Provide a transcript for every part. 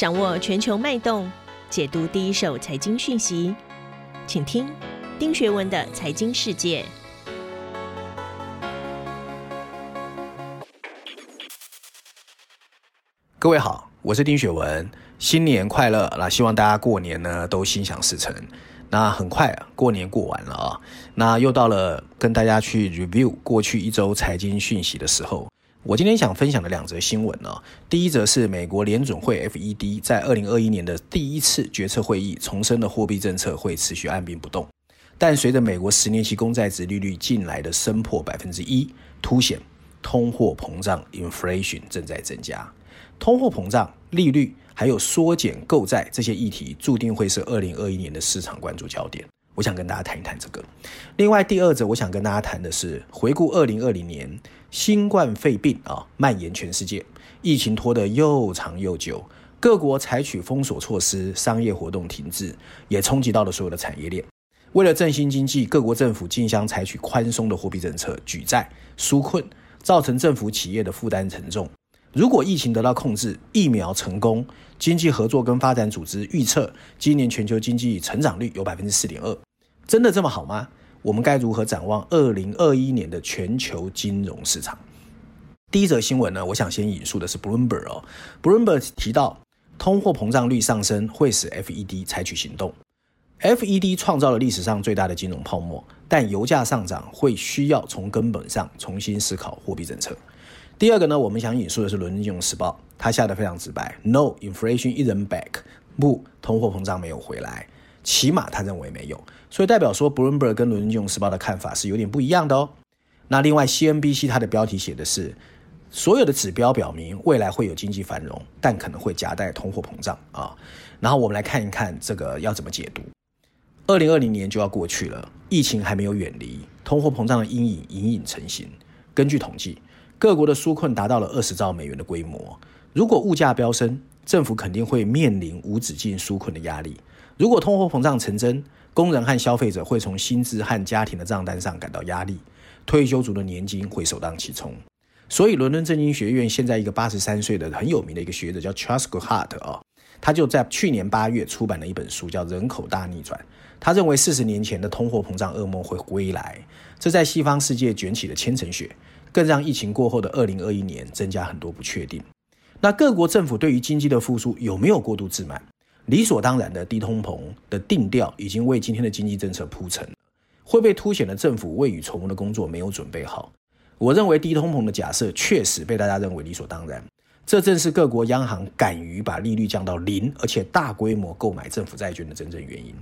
掌握全球脉动，解读第一手财经讯息，请听丁学文的财经世界。各位好，我是丁雪文，新年快乐！那希望大家过年呢都心想事成。那很快过年过完了啊，那又到了跟大家去 review 过去一周财经讯息的时候。我今天想分享的两则新闻呢，第一则是美国联准会 FED 在二零二一年的第一次决策会议重申的货币政策会持续按兵不动，但随着美国十年期公债值利率近来的升破百分之一，凸显通货膨胀 inflation 正在增加。通货膨胀、利率还有缩减购债这些议题，注定会是二零二一年的市场关注焦点。我想跟大家谈一谈这个。另外，第二则我想跟大家谈的是，回顾二零二零年新冠肺病啊蔓延全世界，疫情拖得又长又久，各国采取封锁措施，商业活动停滞，也冲击到了所有的产业链。为了振兴经济，各国政府竞相采取宽松的货币政策，举债纾困，造成政府企业的负担沉重。如果疫情得到控制，疫苗成功，经济合作跟发展组织预测今年全球经济成长率有百分之四点二，真的这么好吗？我们该如何展望二零二一年的全球金融市场？第一则新闻呢，我想先引述的是 Bloomberg 哦，Bloomberg 提到通货膨胀率上升会使 FED 采取行动，FED 创造了历史上最大的金融泡沫，但油价上涨会需要从根本上重新思考货币政策。第二个呢，我们想引述的是《伦敦金融时报》，它下的非常直白：No inflation isn't back，不，通货膨胀没有回来，起码他认为没有。所以代表说，Bloomberg 跟《伦敦金融时报》的看法是有点不一样的哦。那另外，CNBC 它的标题写的是，所有的指标表明未来会有经济繁荣，但可能会夹带通货膨胀啊。然后我们来看一看这个要怎么解读。二零二零年就要过去了，疫情还没有远离，通货膨胀的阴影隐隐成型。根据统计。各国的纾困达到了二十兆美元的规模。如果物价飙升，政府肯定会面临无止境纾困的压力。如果通货膨胀成真，工人和消费者会从薪资和家庭的账单上感到压力，退休族的年金会首当其冲。所以，伦敦政经学院现在一个八十三岁的很有名的一个学者叫 Charles Goodhart 啊，他就在去年八月出版了一本书，叫《人口大逆转》。他认为四十年前的通货膨胀噩梦会归来，这在西方世界卷起了千层雪。更让疫情过后的二零二一年增加很多不确定。那各国政府对于经济的复苏有没有过度自满？理所当然的低通膨的定调已经为今天的经济政策铺陈了，会被凸显了政府未雨绸缪的工作没有准备好。我认为低通膨的假设确实被大家认为理所当然，这正是各国央行敢于把利率降到零，而且大规模购买政府债券的真正原因。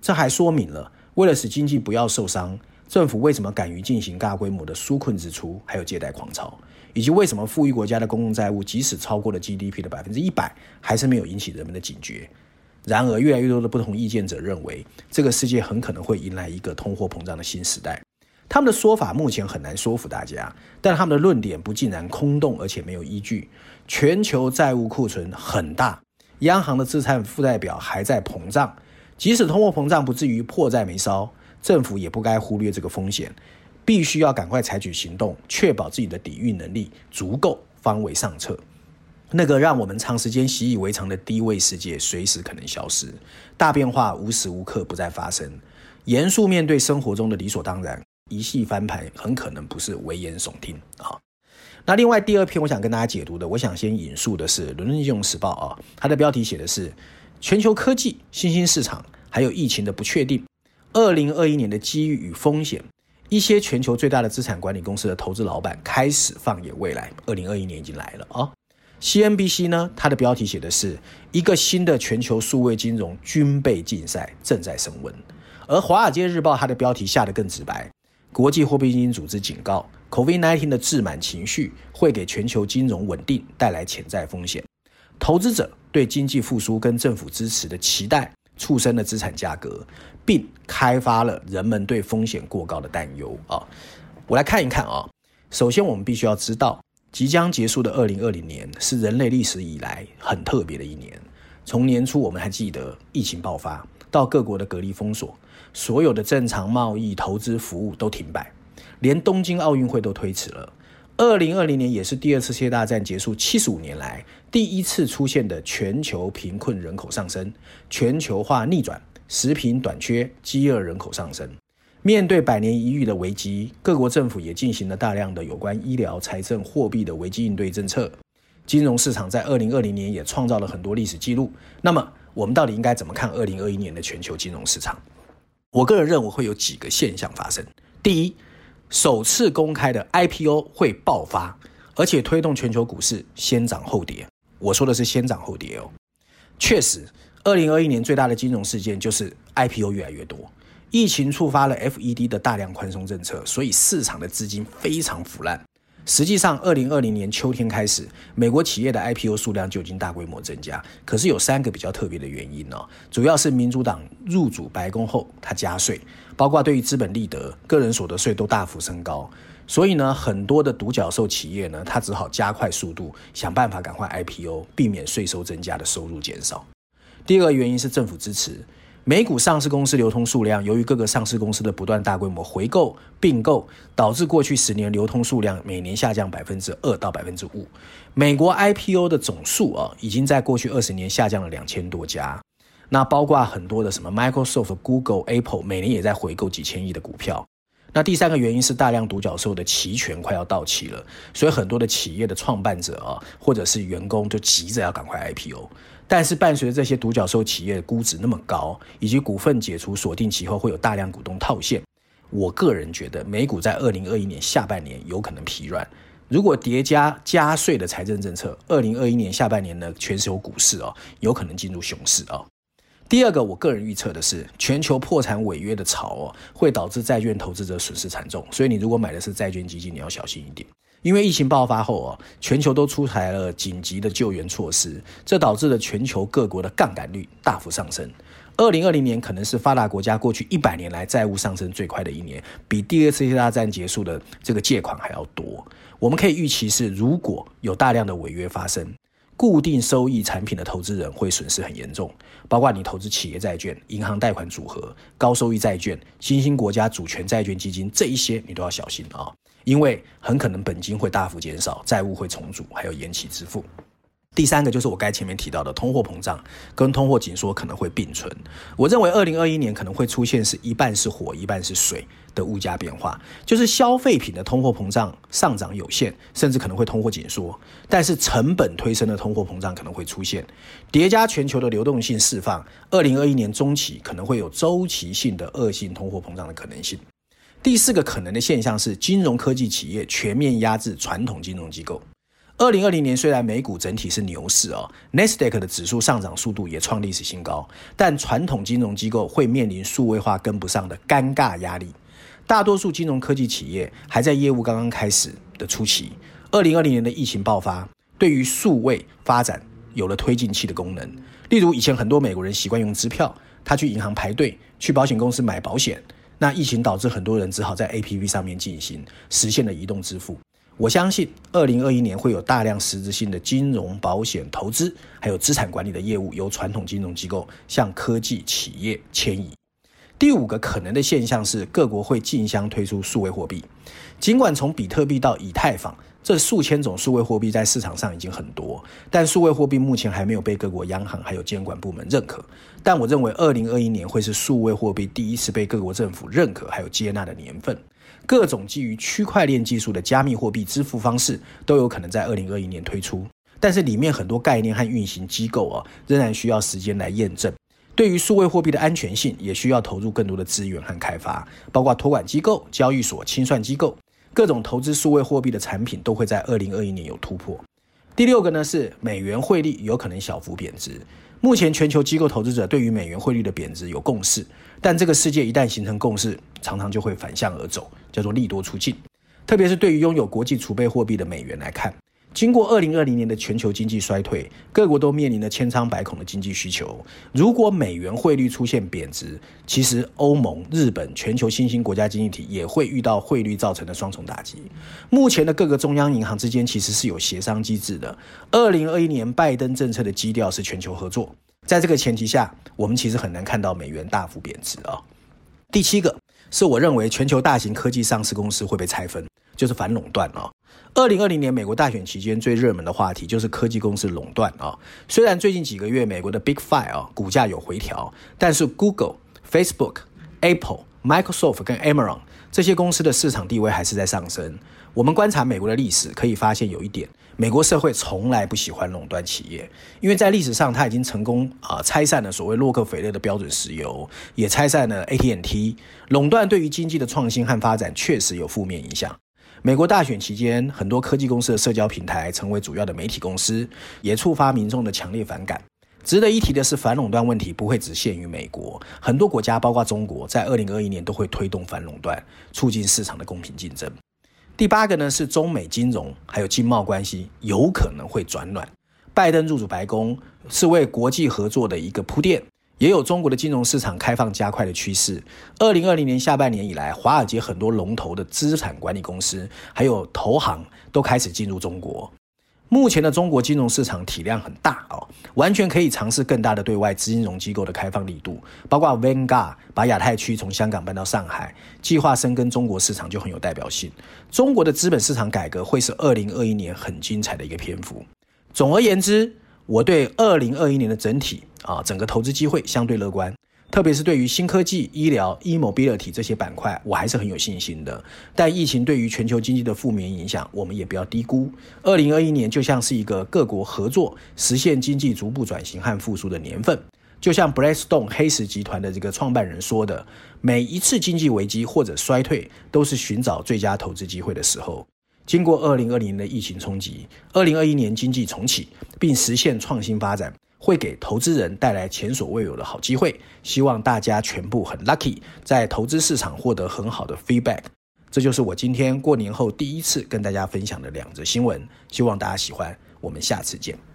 这还说明了，为了使经济不要受伤。政府为什么敢于进行大规模的纾困支出，还有借贷狂潮，以及为什么富裕国家的公共债务即使超过了 GDP 的百分之一百，还是没有引起人们的警觉？然而，越来越多的不同意见者认为，这个世界很可能会迎来一个通货膨胀的新时代。他们的说法目前很难说服大家，但他们的论点不尽然空洞，而且没有依据。全球债务库存很大，央行的资产负债表还在膨胀，即使通货膨胀不至于迫在眉梢。政府也不该忽略这个风险，必须要赶快采取行动，确保自己的抵御能力足够，方为上策。那个让我们长时间习以为常的低位世界，随时可能消失，大变化无时无刻不在发生。严肃面对生活中的理所当然，一系翻盘很可能不是危言耸听啊。那另外第二篇我想跟大家解读的，我想先引述的是《伦敦金融时报》啊，它的标题写的是全球科技新兴市场还有疫情的不确定。二零二一年的机遇与风险，一些全球最大的资产管理公司的投资老板开始放眼未来。二零二一年已经来了啊！CNBC 呢，它的标题写的是一个新的全球数位金融军备竞赛正在升温，而华尔街日报它的标题下得更直白：国际货币基金组织警告，COVID-19 的自满情绪会给全球金融稳定带来潜在风险，投资者对经济复苏跟政府支持的期待。促生的资产价格，并开发了人们对风险过高的担忧啊！我来看一看啊。首先，我们必须要知道，即将结束的二零二零年是人类历史以来很特别的一年。从年初我们还记得疫情爆发，到各国的隔离封锁，所有的正常贸易、投资、服务都停摆，连东京奥运会都推迟了。二零二零年也是第二次世界大战结束七十五年来第一次出现的全球贫困人口上升、全球化逆转、食品短缺、饥饿人口上升。面对百年一遇的危机，各国政府也进行了大量的有关医疗、财政、货币的危机应对政策。金融市场在二零二零年也创造了很多历史记录。那么，我们到底应该怎么看二零二一年的全球金融市场？我个人认为会有几个现象发生。第一，首次公开的 IPO 会爆发，而且推动全球股市先涨后跌。我说的是先涨后跌哦。确实，二零二一年最大的金融事件就是 IPO 越来越多。疫情触发了 FED 的大量宽松政策，所以市场的资金非常腐烂。实际上，二零二零年秋天开始，美国企业的 IPO 数量就已经大规模增加。可是有三个比较特别的原因哦，主要是民主党入主白宫后，它加税，包括对于资本利得、个人所得税都大幅升高。所以呢，很多的独角兽企业呢，它只好加快速度，想办法赶快 IPO，避免税收增加的收入减少。第二个原因是政府支持。美股上市公司流通数量，由于各个上市公司的不断大规模回购、并购，导致过去十年流通数量每年下降百分之二到百分之五。美国 IPO 的总数啊，已经在过去二十年下降了两千多家。那包括很多的什么 Microsoft、Google、Apple，每年也在回购几千亿的股票。那第三个原因是大量独角兽的期权快要到期了，所以很多的企业的创办者啊，或者是员工就急着要赶快 IPO。但是伴随着这些独角兽企业的估值那么高，以及股份解除锁定期后会有大量股东套现，我个人觉得美股在二零二一年下半年有可能疲软。如果叠加加税的财政政策，二零二一年下半年呢，全球股市哦有可能进入熊市啊。第二个，我个人预测的是，全球破产违约的潮哦，会导致债券投资者损失惨重。所以你如果买的是债券基金，你要小心一点。因为疫情爆发后啊，全球都出台了紧急的救援措施，这导致了全球各国的杠杆率大幅上升。二零二零年可能是发达国家过去一百年来债务上升最快的一年，比第二次世界大战结束的这个借款还要多。我们可以预期是，如果有大量的违约发生，固定收益产品的投资人会损失很严重，包括你投资企业债券、银行贷款组合、高收益债券、新兴国家主权债券基金这一些，你都要小心啊。因为很可能本金会大幅减少，债务会重组，还有延期支付。第三个就是我该前面提到的通货膨胀跟通货紧缩可能会并存。我认为二零二一年可能会出现是一半是火一半是水的物价变化，就是消费品的通货膨胀上涨有限，甚至可能会通货紧缩，但是成本推升的通货膨胀可能会出现，叠加全球的流动性释放，二零二一年中期可能会有周期性的恶性通货膨胀的可能性。第四个可能的现象是，金融科技企业全面压制传统金融机构。二零二零年虽然美股整体是牛市哦 n e s d a q 的指数上涨速度也创历史新高，但传统金融机构会面临数位化跟不上的尴尬压力。大多数金融科技企业还在业务刚刚开始的初期。二零二零年的疫情爆发，对于数位发展有了推进器的功能。例如，以前很多美国人习惯用支票，他去银行排队，去保险公司买保险。那疫情导致很多人只好在 A P P 上面进行实现了移动支付。我相信二零二一年会有大量实质性的金融、保险、投资，还有资产管理的业务由传统金融机构向科技企业迁移。第五个可能的现象是各国会竞相推出数位货币，尽管从比特币到以太坊。这数千种数位货币在市场上已经很多，但数位货币目前还没有被各国央行还有监管部门认可。但我认为，二零二一年会是数位货币第一次被各国政府认可还有接纳的年份。各种基于区块链技术的加密货币支付方式都有可能在二零二一年推出，但是里面很多概念和运行机构啊，仍然需要时间来验证。对于数位货币的安全性，也需要投入更多的资源和开发，包括托管机构、交易所、清算机构。各种投资数位货币的产品都会在二零二一年有突破。第六个呢是美元汇率有可能小幅贬值。目前全球机构投资者对于美元汇率的贬值有共识，但这个世界一旦形成共识，常常就会反向而走，叫做利多出尽。特别是对于拥有国际储备货币的美元来看。经过二零二零年的全球经济衰退，各国都面临了千疮百孔的经济需求。如果美元汇率出现贬值，其实欧盟、日本、全球新兴国家经济体也会遇到汇率造成的双重打击。目前的各个中央银行之间其实是有协商机制的。二零二一年拜登政策的基调是全球合作，在这个前提下，我们其实很难看到美元大幅贬值啊。第七个是我认为全球大型科技上市公司会被拆分。就是反垄断啊！二零二零年美国大选期间最热门的话题就是科技公司垄断啊。虽然最近几个月美国的 Big Five 啊股价有回调，但是 Google、Facebook、Apple、Microsoft 跟 Amazon 这些公司的市场地位还是在上升。我们观察美国的历史，可以发现有一点，美国社会从来不喜欢垄断企业，因为在历史上它已经成功啊拆散了所谓洛克菲勒的标准石油，也拆散了 AT&T。垄断对于经济的创新和发展确实有负面影响。美国大选期间，很多科技公司的社交平台成为主要的媒体公司，也触发民众的强烈反感。值得一提的是，反垄断问题不会只限于美国，很多国家，包括中国，在二零二一年都会推动反垄断，促进市场的公平竞争。第八个呢是中美金融还有经贸关系有可能会转暖。拜登入主白宫是为国际合作的一个铺垫。也有中国的金融市场开放加快的趋势。二零二零年下半年以来，华尔街很多龙头的资产管理公司，还有投行都开始进入中国。目前的中国金融市场体量很大哦，完全可以尝试更大的对外资金融机构的开放力度。包括 Vanguard 把亚太区从香港搬到上海，计划深耕中国市场就很有代表性。中国的资本市场改革会是二零二一年很精彩的一个篇幅。总而言之。我对二零二一年的整体啊，整个投资机会相对乐观，特别是对于新科技、医疗、e-mobility 这些板块，我还是很有信心的。但疫情对于全球经济的负面影响，我们也不要低估。二零二一年就像是一个各国合作实现经济逐步转型和复苏的年份。就像 Blackstone 黑石集团的这个创办人说的，每一次经济危机或者衰退，都是寻找最佳投资机会的时候。经过二零二零年的疫情冲击，二零二一年经济重启，并实现创新发展，会给投资人带来前所未有的好机会。希望大家全部很 lucky，在投资市场获得很好的 feedback。这就是我今天过年后第一次跟大家分享的两则新闻，希望大家喜欢。我们下次见。